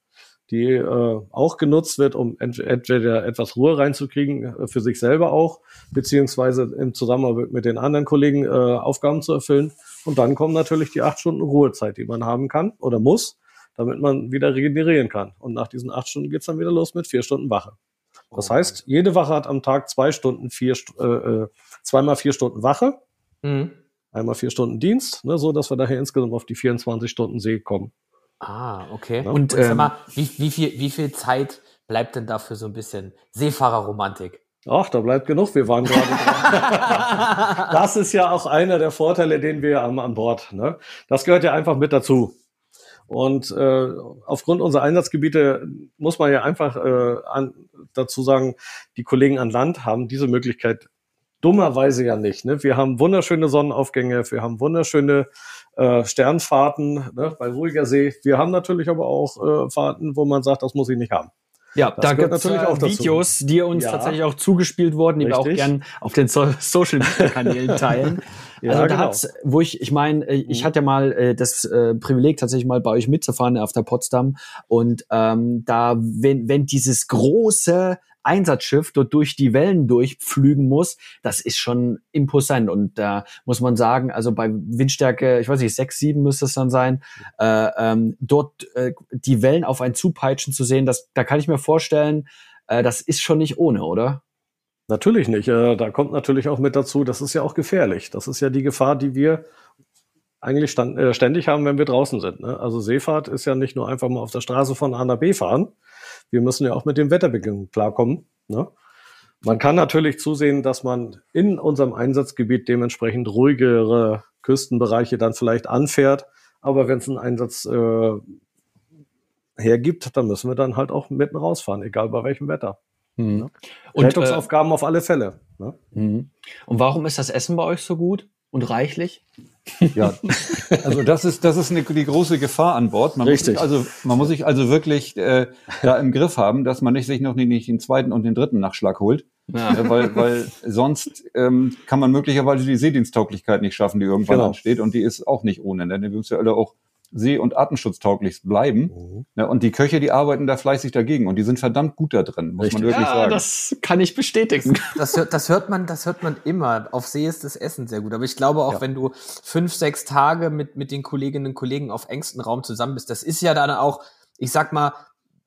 die äh, auch genutzt wird, um ent entweder etwas Ruhe reinzukriegen, äh, für sich selber auch, beziehungsweise im Zusammenarbeit mit den anderen Kollegen äh, Aufgaben zu erfüllen. Und dann kommen natürlich die acht Stunden Ruhezeit, die man haben kann oder muss, damit man wieder regenerieren kann. Und nach diesen acht Stunden geht's dann wieder los mit vier Stunden Wache. Das heißt, jede Wache hat am Tag zwei Stunden, vier, äh, äh, zweimal vier Stunden Wache, Mhm. einmal vier Stunden Dienst, ne, so dass wir daher insgesamt auf die 24 Stunden See kommen. Ah, okay. Ja. Und, Und, ich sag ähm, mal, wie, wie, viel, wie viel Zeit bleibt denn dafür so ein bisschen Seefahrerromantik? Ach, da bleibt genug. Wir waren gerade dran. Das ist ja auch einer der Vorteile, den wir am, an Bord. Ne? Das gehört ja einfach mit dazu. Und äh, aufgrund unserer Einsatzgebiete muss man ja einfach äh, an, dazu sagen, die Kollegen an Land haben diese Möglichkeit dummerweise ja nicht. Ne? Wir haben wunderschöne Sonnenaufgänge, wir haben wunderschöne äh, Sternfahrten ne? bei ruhiger See. Wir haben natürlich aber auch äh, Fahrten, wo man sagt, das muss ich nicht haben. Ja, Das da gibt's natürlich äh. Videos, die uns Ja. tatsächlich auch zugespielt wurden, die wir auch Richtig. gern auf den so Social Media Kanälen teilen. Ja, also da genau. hat's, wo ich, ich meine, äh, ich Mhm. hatte ja mal äh, das äh, Privileg, tatsächlich mal bei euch mitzufahren auf der Potsdam. Und ähm, da, wenn, wenn dieses große Einsatzschiff dort durch die Wellen durchpflügen muss, das ist schon imposant. Und da muss man sagen, also bei Windstärke, ich weiß nicht, sechs, sieben müsste es dann sein, äh, ähm, dort äh, die Wellen auf einen zupeitschen zu sehen, das, da kann ich mir vorstellen, äh, das ist schon nicht ohne, oder? Natürlich nicht. Äh, Da kommt natürlich auch mit dazu, das ist ja auch gefährlich. Das ist ja die Gefahr, die wir eigentlich stand, äh, ständig haben, wenn wir draußen sind. Ne? Also Seefahrt ist ja nicht nur einfach mal auf der Straße von A nach B fahren. Wir müssen ja auch mit den Wetterbedingungen klarkommen. Ne? Man kann natürlich zusehen, dass man in unserem Einsatzgebiet dementsprechend ruhigere Küstenbereiche dann vielleicht anfährt. Aber wenn es einen Einsatz äh, hergibt, dann müssen wir dann halt auch mitten rausfahren, egal bei welchem Wetter. Und, Und Rettungsaufgaben auf alle Fälle. Ne? äh, mhm. und warum ist das Essen bei euch so gut und reichlich? Ja, also das ist, das ist eine, die große Gefahr an Bord. Man Richtig. Muss sich also, man muss sich also wirklich äh, da im Griff haben, dass man nicht sich noch nicht, nicht den zweiten und den dritten Nachschlag holt. Ja. Ja, weil, weil sonst ähm, kann man möglicherweise die Seediensttauglichkeit nicht schaffen, die irgendwann Genau. ansteht. Und die ist auch nicht ohne. Ne? Wir müssen ja alle auch see- und atemschutztauglich bleiben. Ne? Und die Köche, die arbeiten da fleißig dagegen. Und die sind verdammt gut da drin, muss Richtig. man wirklich ja, sagen. das kann ich bestätigen. Das hört, das hört man, das hört man immer. Auf See ist das Essen sehr gut. Aber ich glaube auch, Ja. wenn du fünf, sechs Tage mit, mit den Kolleginnen und Kollegen auf engstem Raum zusammen bist, das ist ja dann auch, ich sag mal,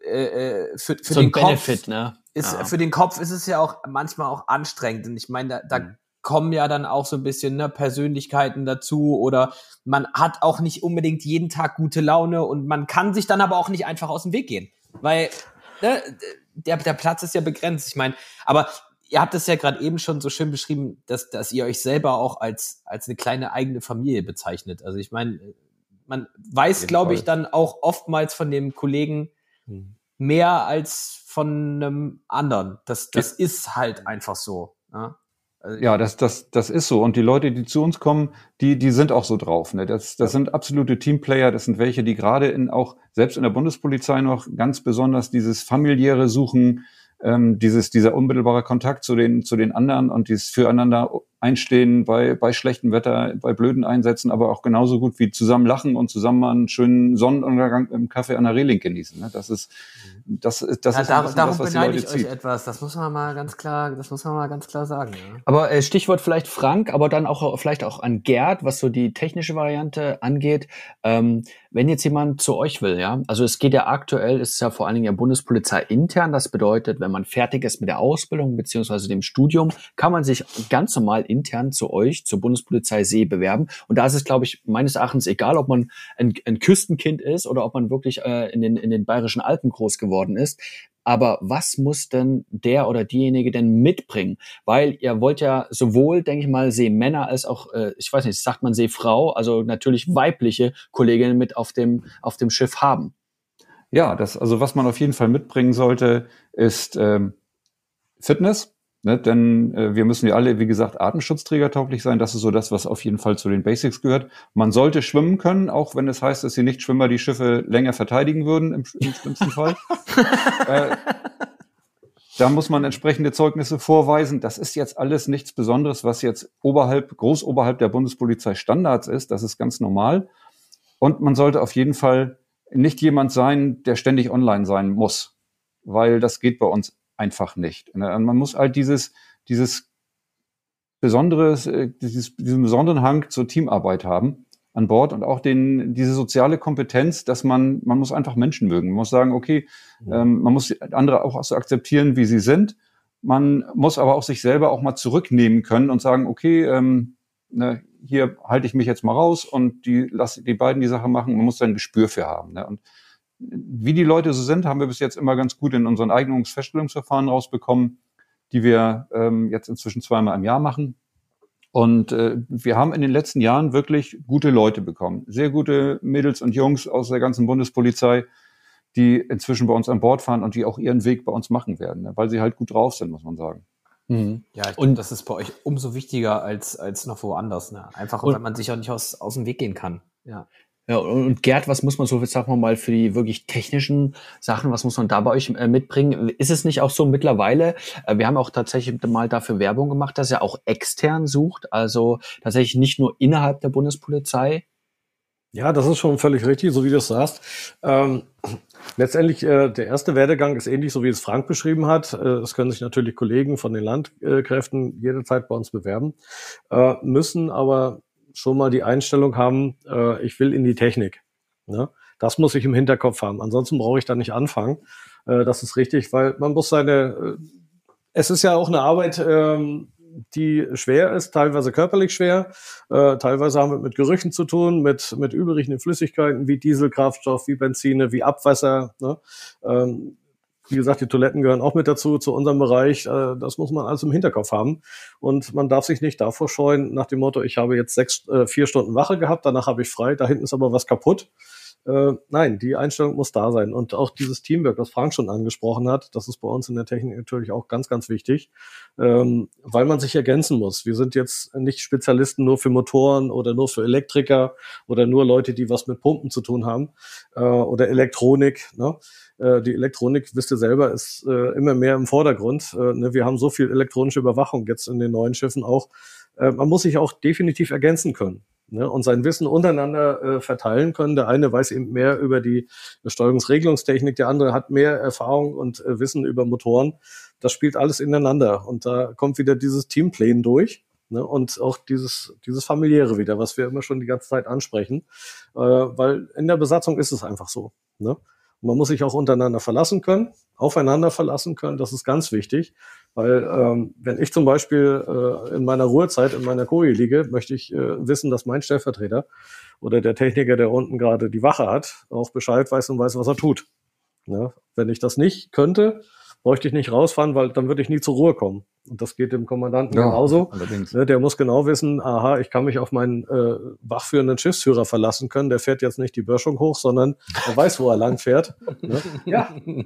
äh, äh, für, für so den Kopf. Benefit, ne? ist Ja. für den Kopf ist es ja auch manchmal auch anstrengend. Und ich meine, da, da Mhm. Kommen ja dann auch so ein bisschen ne, Persönlichkeiten dazu oder man hat auch nicht unbedingt jeden Tag gute Laune und man kann sich dann aber auch nicht einfach aus dem Weg gehen. Weil ne, der, der Platz ist ja begrenzt. Ich meine, aber ihr habt es ja gerade eben schon so schön beschrieben, dass, dass ihr euch selber auch als, als eine kleine eigene Familie bezeichnet. Also ich meine, man weiß, glaube ich, dann auch oftmals von dem Kollegen, Mhm. mehr als von einem anderen. Das, das ist halt einfach so. Ja? Also ja, das, das, das ist so. Und die Leute, die zu uns kommen, die, die sind auch so drauf. Ne? Das, das ja. sind absolute Teamplayer. Das sind welche, die gerade in auch selbst in der Bundespolizei noch ganz besonders dieses familiäre Suchen, ähm, dieses, dieser unmittelbare Kontakt zu den, zu den anderen und dieses Füreinander einstehen bei, bei schlechtem Wetter, bei blöden Einsätzen, aber auch genauso gut wie zusammen lachen und zusammen mal einen schönen Sonnenuntergang im Kaffee an der Reling genießen. Ne? Das ist, das, das ja, ist dar darum das, was beneide ich zieht. euch etwas. Das muss man mal ganz klar, das muss man mal ganz klar sagen. Ja. Aber äh, Stichwort vielleicht Frank, aber dann auch vielleicht auch an Gerd, was so die technische Variante angeht. Ähm, wenn jetzt jemand zu euch will, ja, also es geht ja aktuell, ist ja vor allen Dingen ja Bundespolizei intern. Das bedeutet, wenn man fertig ist mit der Ausbildung beziehungsweise dem Studium, kann man sich ganz normal intern zu euch, zur Bundespolizei See bewerben. Und da ist es, glaube ich, meines Erachtens egal, ob man ein, ein Küstenkind ist oder ob man wirklich äh, in, den, in den bayerischen Alpen groß geworden ist. Aber was muss denn der oder diejenige denn mitbringen? Weil ihr wollt ja sowohl, denke ich mal, Seemänner als auch, äh, ich weiß nicht, sagt man Seefrau, also natürlich weibliche Kolleginnen mit auf dem, auf dem Schiff haben. Ja, das, also was man auf jeden Fall mitbringen sollte, ist ähm, Fitness. Ne, denn äh, wir müssen ja alle, wie gesagt, Atemschutzträgertauglich sein. Das ist so das, was auf jeden Fall zu den Basics gehört. Man sollte schwimmen können, auch wenn es heißt, dass die Nichtschwimmer die Schiffe länger verteidigen würden, im, im schlimmsten Fall. äh, da muss man entsprechende Zeugnisse vorweisen. Das ist jetzt alles nichts Besonderes, was jetzt oberhalb, groß oberhalb der Bundespolizei Standards ist. Das ist ganz normal. Und man sollte auf jeden Fall nicht jemand sein, der ständig online sein muss, weil das geht bei uns einfach nicht. Ne? Man muss halt dieses, dieses besonderes, äh, dieses, diesen besonderen Hang zur Teamarbeit haben an Bord und auch den, diese soziale Kompetenz, dass man, man muss einfach Menschen mögen. Man muss sagen, okay, ähm, man muss andere auch so akzeptieren, wie sie sind. Man muss aber auch sich selber auch mal zurücknehmen können und sagen, okay, ähm, ne, hier halte ich mich jetzt mal raus und die lasse die beiden die Sache machen. Man muss da ein Gespür für haben. Ne? Und wie die Leute so sind, haben wir bis jetzt immer ganz gut in unseren Eignungsfeststellungsverfahren rausbekommen, die wir ähm, jetzt inzwischen zweimal im Jahr machen. Und äh, wir haben in den letzten Jahren wirklich gute Leute bekommen. Sehr gute Mädels und Jungs aus der ganzen Bundespolizei, die inzwischen bei uns an Bord fahren und die auch ihren Weg bei uns machen werden, ne? weil sie halt gut drauf sind, muss man sagen. Mhm. Ja, ich und das ist bei euch umso wichtiger als, als noch woanders. Ne? Einfach, weil man sich auch nicht aus, aus dem Weg gehen kann. Ja. Ja, und Gerd, was muss man so, sagen wir mal, für die wirklich technischen Sachen, was muss man da bei euch äh, mitbringen? Ist es nicht auch so mittlerweile, äh, wir haben auch tatsächlich mal dafür Werbung gemacht, dass er auch extern sucht, also tatsächlich nicht nur innerhalb der Bundespolizei? Ja, das ist schon völlig richtig, so wie du es sagst. Ähm, letztendlich, äh, der erste Werdegang ist ähnlich, so wie es Frank beschrieben hat. Äh, es können sich natürlich Kollegen von den Landkräften jederzeit bei uns bewerben, äh, müssen aber schon mal die Einstellung haben, äh, ich will in die Technik. Ne? Das muss ich im Hinterkopf haben. Ansonsten brauche ich da nicht anfangen. Äh, das ist richtig, weil man muss seine, äh, es ist ja auch eine Arbeit, ähm, die schwer ist, teilweise körperlich schwer. Äh, teilweise haben wir mit Gerüchen zu tun, mit, mit übrigen Flüssigkeiten wie Dieselkraftstoff, wie Benzine, wie Abwasser. Ne? Ähm, wie gesagt, die Toiletten gehören auch mit dazu, zu unserem Bereich. Äh, das muss man alles im Hinterkopf haben. Und man darf sich nicht davor scheuen, nach dem Motto, ich habe jetzt sechs, äh, vier Stunden Wache gehabt, danach habe ich frei, da hinten ist aber was kaputt. Äh, nein, die Einstellung muss da sein. Und auch dieses Teamwork, das Frank schon angesprochen hat, das ist bei uns in der Technik natürlich auch ganz, ganz wichtig, ähm, weil man sich ergänzen muss. Wir sind jetzt nicht Spezialisten nur für Motoren oder nur für Elektriker oder nur Leute, die was mit Pumpen zu tun haben äh, oder Elektronik. Ne? Äh, die Elektronik, wisst ihr selber, ist äh, immer mehr im Vordergrund. Äh, ne? Wir haben so viel elektronische Überwachung jetzt in den neuen Schiffen auch. Äh, man muss sich auch definitiv ergänzen können ne? und sein Wissen untereinander äh, verteilen können. Der eine weiß eben mehr über die Steuerungsregelungstechnik, der andere hat mehr Erfahrung und äh, Wissen über Motoren. Das spielt alles ineinander und da kommt wieder dieses Teamplayen durch. Ne, und auch dieses, dieses familiäre wieder, was wir immer schon die ganze Zeit ansprechen, äh, weil in der Besatzung ist es einfach so. Ne? Man muss sich auch untereinander verlassen können, aufeinander verlassen können. Das ist ganz wichtig, weil ähm, wenn ich zum Beispiel äh, in meiner Ruhezeit in meiner Koje liege, möchte ich äh, wissen, dass mein Stellvertreter oder der Techniker, der unten gerade die Wache hat, auch Bescheid weiß und weiß, was er tut. Ja, wenn ich das nicht könnte, bräuchte ich nicht rausfahren, weil dann würde ich nie zur Ruhe kommen. Und das geht dem Kommandanten Ja, genauso. allerdings. Ne, der muss genau wissen, aha, ich kann mich auf meinen äh, wachführenden Schiffsführer verlassen können. Der fährt jetzt nicht die Böschung hoch, sondern er weiß, wo er lang fährt. Ne? Ja, ne?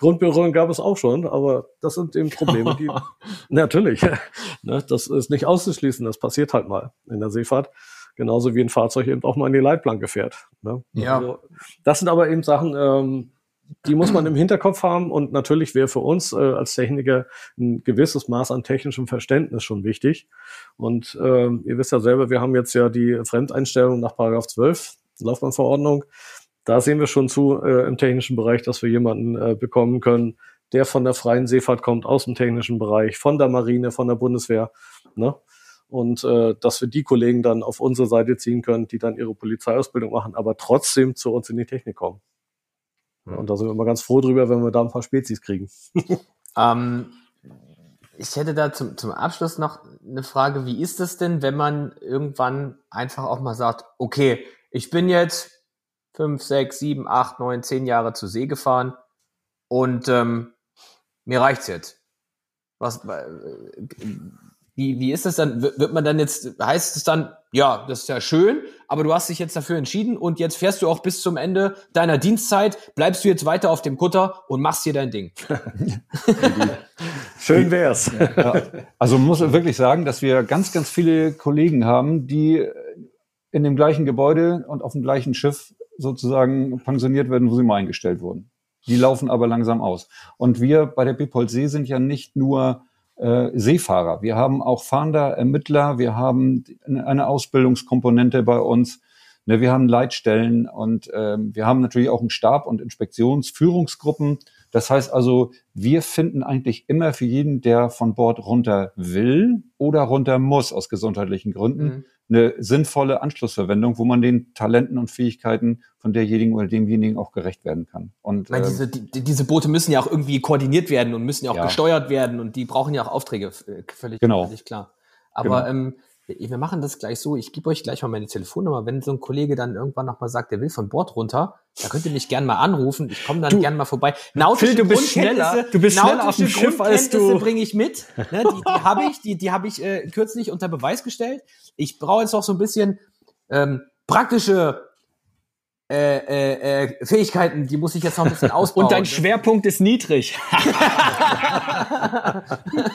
Grundberührung gab es auch schon, aber das sind eben Probleme, die natürlich, ne, das ist nicht auszuschließen, das passiert halt mal in der Seefahrt. Genauso wie ein Fahrzeug eben auch mal in die Leitplanke fährt. Ne? Ja. Also, das sind aber eben Sachen, ähm, die muss man im Hinterkopf haben und natürlich wäre für uns äh, als Techniker ein gewisses Maß an technischem Verständnis schon wichtig. Und ähm, ihr wisst ja selber, wir haben jetzt ja die Fremdeinstellung nach Paragraph 12 Laufbahnverordnung. Da sehen wir schon zu äh, im technischen Bereich, dass wir jemanden äh, bekommen können, der von der freien Seefahrt kommt, aus dem technischen Bereich, von der Marine, von der Bundeswehr. Ne? Und äh, dass wir die Kollegen dann auf unsere Seite ziehen können, die dann ihre Polizeiausbildung machen, aber trotzdem zu uns in die Technik kommen. Und da sind wir immer ganz froh drüber, wenn wir da ein paar Spezies kriegen. Ähm, ich hätte da zum, zum Abschluss noch eine Frage. Wie ist es denn, wenn man irgendwann einfach auch mal sagt, okay, ich bin jetzt fünf, sechs, sieben, acht, neun, zehn Jahre zur See gefahren und ähm, mir reicht's jetzt. Was, äh, wie, wie ist das dann? Wird man dann jetzt, heißt es dann, ja, das ist ja schön, aber du hast dich jetzt dafür entschieden und jetzt fährst du auch bis zum Ende deiner Dienstzeit, bleibst du jetzt weiter auf dem Kutter und machst hier dein Ding. Schön wär's. Ja, also man muss wirklich sagen, dass wir ganz, ganz viele Kollegen haben, die in dem gleichen Gebäude und auf dem gleichen Schiff sozusagen pensioniert werden, wo sie mal eingestellt wurden. Die laufen aber langsam aus. Und wir bei der Bipol See sind ja nicht nur äh, Seefahrer. Wir haben auch Fahnder, Ermittler, wir haben eine Ausbildungskomponente bei uns. Ne, wir haben Leitstellen und ähm, wir haben natürlich auch einen Stab und Inspektionsführungsgruppen. Das heißt also, wir finden eigentlich immer für jeden, der von Bord runter will oder runter muss aus gesundheitlichen Gründen, Mhm. Eine sinnvolle Anschlussverwendung, wo man den Talenten und Fähigkeiten von derjenigen oder demjenigen auch gerecht werden kann. Und Ich meine, ähm, diese, die, diese Boote müssen ja auch irgendwie koordiniert werden und müssen ja auch Ja. gesteuert werden und die brauchen ja auch Aufträge, äh, völlig, Genau. völlig klar. Aber Genau. ähm, wir machen das gleich so, ich gebe euch gleich mal meine Telefonnummer. Wenn so ein Kollege dann irgendwann nochmal sagt, der will von Bord runter, da könnt ihr mich gern mal anrufen. Ich komme dann Du- gern mal vorbei. Nautische Phil, du bist schneller- du bist schneller auf dem Schiff, als du- bringe ich mit. Ne, die die habe ich, die, die habe ich äh, kürzlich unter Beweis gestellt. Ich brauche jetzt noch so ein bisschen ähm, praktische äh, äh, äh, Fähigkeiten, die muss ich jetzt noch ein bisschen ausbauen. Und dein Das- Schwerpunkt ist niedrig.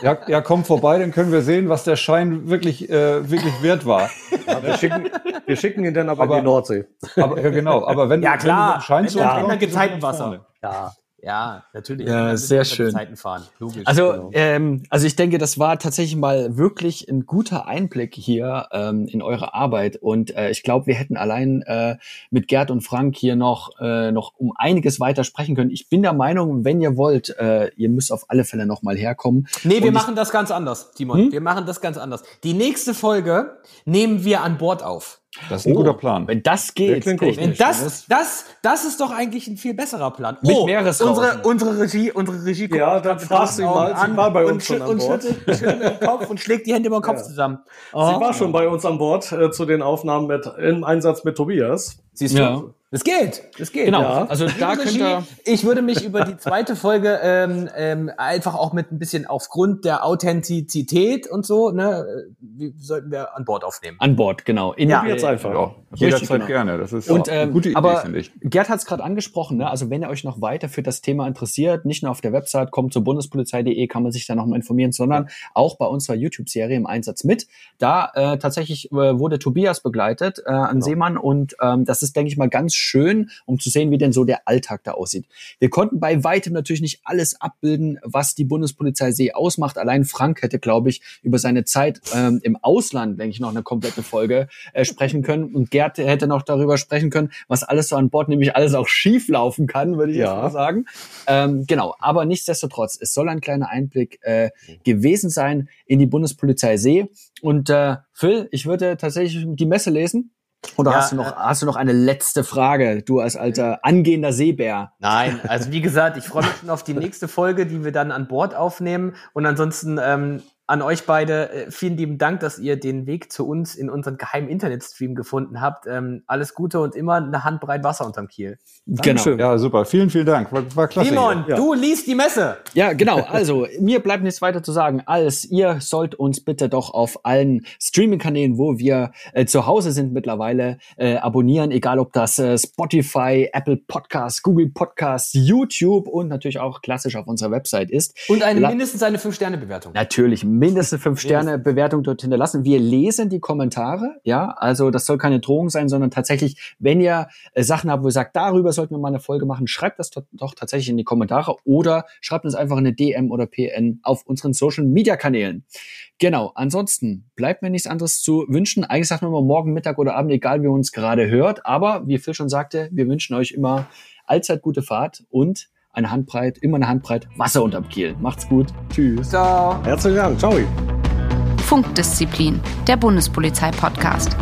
ja, ja, komm vorbei, dann können wir sehen, was der Schein wirklich, äh, wirklich wert war. Ja, wir, schicken, wir schicken ihn dann aber, Aber- in die Nordsee. Aber, ja, genau. Aber wenn, Ja, wenn klar. du einen Schein Wenn zu uns wenn der brauchst, Gezeitenwasser. Ja. Ja, natürlich. Ja, sehr schön. Zeiten fahren. Logisch. Also, Genau. ähm, also ich denke, das war tatsächlich mal wirklich ein guter Einblick hier ähm, in eure Arbeit. Und äh, ich glaube, wir hätten allein äh, mit Gerd und Frank hier noch, äh, noch um einiges weiter sprechen können. Ich bin der Meinung, wenn ihr wollt, äh, ihr müsst auf alle Fälle noch mal herkommen. nee, wir Und machen das ganz anders, Timon. Hm? Wir machen das ganz anders. Die nächste Folge nehmen wir an Bord auf. Das ist ein guter Plan. Wenn das geht, gut. Wenn das, das, das ist doch eigentlich ein viel besserer Plan. Mit Meeresrauschen. unsere, unsere Regie, unsere Regie guckt Ja, dann fragst du ihn mal, sie war bei und, uns schon an und Bord. schüttelt, schüttelt mit dem Kopf und schlägt die Hände über den Kopf Ja. zusammen. Sie war schon bei uns an Bord äh, zu den Aufnahmen mit, im Einsatz mit Tobias. Siehst du? Ja. Es geht. Es geht. Genau, Ja. also da Liebe könnt Regie, ihr... ich würde mich über die zweite Folge ähm, ähm, einfach auch mit ein bisschen aufgrund der Authentizität und so, ne, äh, wie sollten wir an Bord aufnehmen. An Bord, genau. In, Ja. Jetzt einfach. Ja, jederzeit genau. gerne. Das ist Und eine ähm, gute Idee, aber finde ich. Gerd hat es gerade angesprochen, ne? also wenn ihr euch noch weiter für das Thema interessiert, nicht nur auf der Website, kommt zur bundespolizei.de, kann man sich da noch mal informieren, sondern auch bei unserer YouTube-Serie im Einsatz mit. Da äh, tatsächlich äh, wurde Tobias begleitet, äh, ein Seemann, und ähm, das ist, denke ich mal, ganz schön, um zu sehen, wie denn so der Alltag da aussieht. Wir konnten bei weitem natürlich nicht alles abbilden, was die Bundespolizei See ausmacht. Allein Frank hätte, glaube ich, über seine Zeit ähm, im Ausland, denke ich, noch eine komplette Folge äh, sprechen können. Und Gerd hätte noch darüber sprechen können, was alles so an Bord nämlich alles auch schief laufen kann, würde ich Ja. jetzt mal sagen. Ähm, genau, aber nichtsdestotrotz, es soll ein kleiner Einblick äh, gewesen sein in die Bundespolizei See. Und äh, Phil, ich würde tatsächlich die Messe lesen. Oder Ja, hast du noch hast du noch eine letzte Frage, du als alter angehender Seebär? Nein, also wie gesagt, ich freue mich schon auf die nächste Folge, die wir dann an Bord aufnehmen. Und ansonsten, ähm, an euch beide äh, vielen lieben Dank, dass ihr den Weg zu uns in unseren geheimen Internetstream gefunden habt. Ähm, alles Gute und immer eine Handbreit Wasser unterm Kiel. Dankeschön. Ja, super. Vielen, vielen Dank. War, war klasse. Simon. Ja. du liest die Messe. Ja, genau. Also, mir bleibt nichts weiter zu sagen, als ihr sollt uns bitte doch auf allen Streaming-Kanälen, wo wir äh, zu Hause sind mittlerweile, äh, abonnieren, egal ob das äh, Spotify, Apple Podcasts, Google Podcasts, YouTube und natürlich auch klassisch auf unserer Website ist. Und eine La- mindestens eine 5-Sterne-Bewertung. Natürlich mindestens fünf Sterne Bewertung dort hinterlassen. Wir lesen die Kommentare, ja, also das soll keine Drohung sein, sondern tatsächlich, wenn ihr äh, Sachen habt, wo ihr sagt, darüber sollten wir mal eine Folge machen, schreibt das doch, doch tatsächlich in die Kommentare oder schreibt uns einfach eine DM oder PN auf unseren Social Media Kanälen. Genau, ansonsten bleibt mir nichts anderes zu wünschen. Eigentlich sagt man immer morgen, Mittag oder Abend, egal wie ihr uns gerade hört, aber wie Phil schon sagte, wir wünschen euch immer allzeit gute Fahrt und eine Handbreit, immer eine Handbreit Wasser unterm Kiel. Macht's gut. Tschüss. Ciao. Herzlichen Dank. Ciao. Funkdisziplin, der Bundespolizei-Podcast.